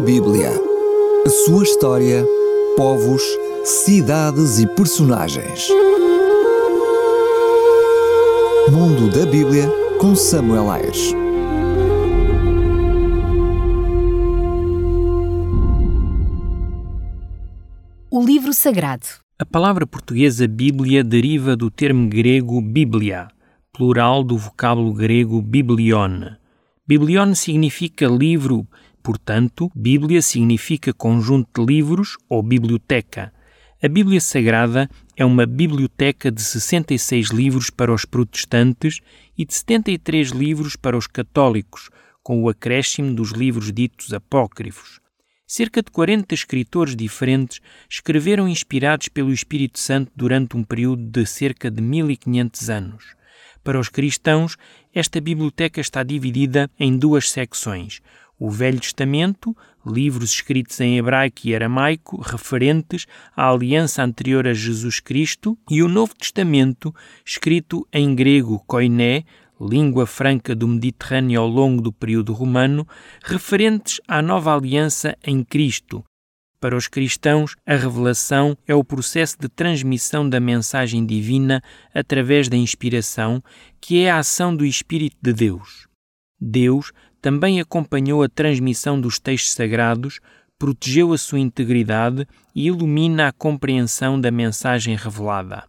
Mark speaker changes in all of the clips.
Speaker 1: Bíblia. A sua história, povos, cidades e personagens. Mundo da Bíblia com Samuel Ayres.
Speaker 2: O livro sagrado.
Speaker 3: A palavra portuguesa Bíblia deriva do termo grego biblia, plural do vocábulo grego biblion. Biblion significa livro, portanto, Bíblia significa conjunto de livros ou biblioteca. A Bíblia Sagrada é uma biblioteca de 66 livros para os protestantes e de 73 livros para os católicos, com o acréscimo dos livros ditos apócrifos. Cerca de 40 escritores diferentes escreveram inspirados pelo Espírito Santo durante um período de cerca de 1500 anos. Para os cristãos, esta biblioteca está dividida em duas secções: o Velho Testamento, livros escritos em hebraico e aramaico referentes à aliança anterior a Jesus Cristo, e o Novo Testamento, escrito em grego koiné, língua franca do Mediterrâneo ao longo do período romano, referentes à nova aliança em Cristo, para os cristãos, a revelação é o processo de transmissão da mensagem divina através da inspiração, que é a ação do Espírito de Deus. Deus também acompanhou a transmissão dos textos sagrados, protegeu a sua integridade e ilumina a compreensão da mensagem revelada.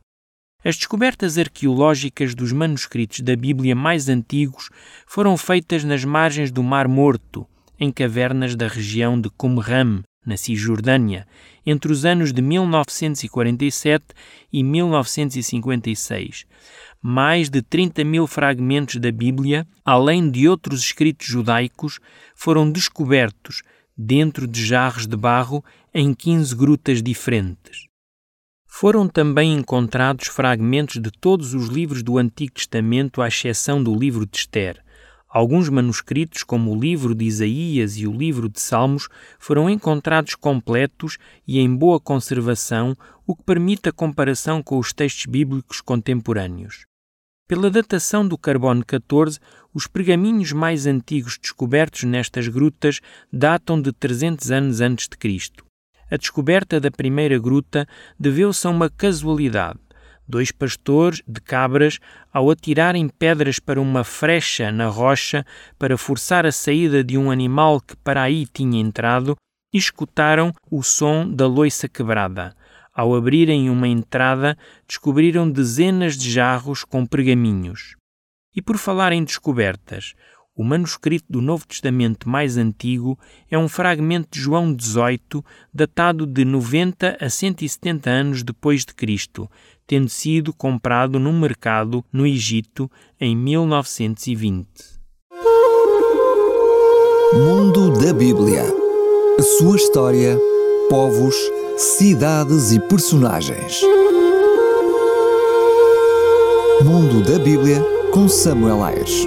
Speaker 3: As descobertas arqueológicas dos manuscritos da Bíblia mais antigos foram feitas nas margens do Mar Morto, em cavernas da região de Qumran, na Cisjordânia, entre os anos de 1947 e 1956. Mais de 30 mil fragmentos da Bíblia, além de outros escritos judaicos, foram descobertos dentro de jarros de barro em 15 grutas diferentes. Foram também encontrados fragmentos de todos os livros do Antigo Testamento, à exceção do livro de Esther Alguns manuscritos, como o livro de Isaías e o livro de Salmos, foram encontrados completos e em boa conservação, o que permite a comparação com os textos bíblicos contemporâneos. Pela datação do carbono 14, os pergaminhos mais antigos descobertos nestas grutas datam de 300 anos antes de Cristo. A descoberta da primeira gruta deveu-se a uma casualidade dois pastores de cabras, ao atirarem pedras para uma frecha na rocha para forçar a saída de um animal que para aí tinha entrado, escutaram o som da loiça quebrada. Ao abrirem uma entrada, descobriram dezenas de jarros com pergaminhos. E por falar em descobertas, o manuscrito do Novo Testamento mais antigo é um fragmento de João XVIII, datado de 90 a 170 anos depois de Cristo, tendo sido comprado num mercado no Egito em 1920.
Speaker 1: Mundo da Bíblia. A sua história, povos, cidades e personagens. Mundo da Bíblia com Samuel Ayres.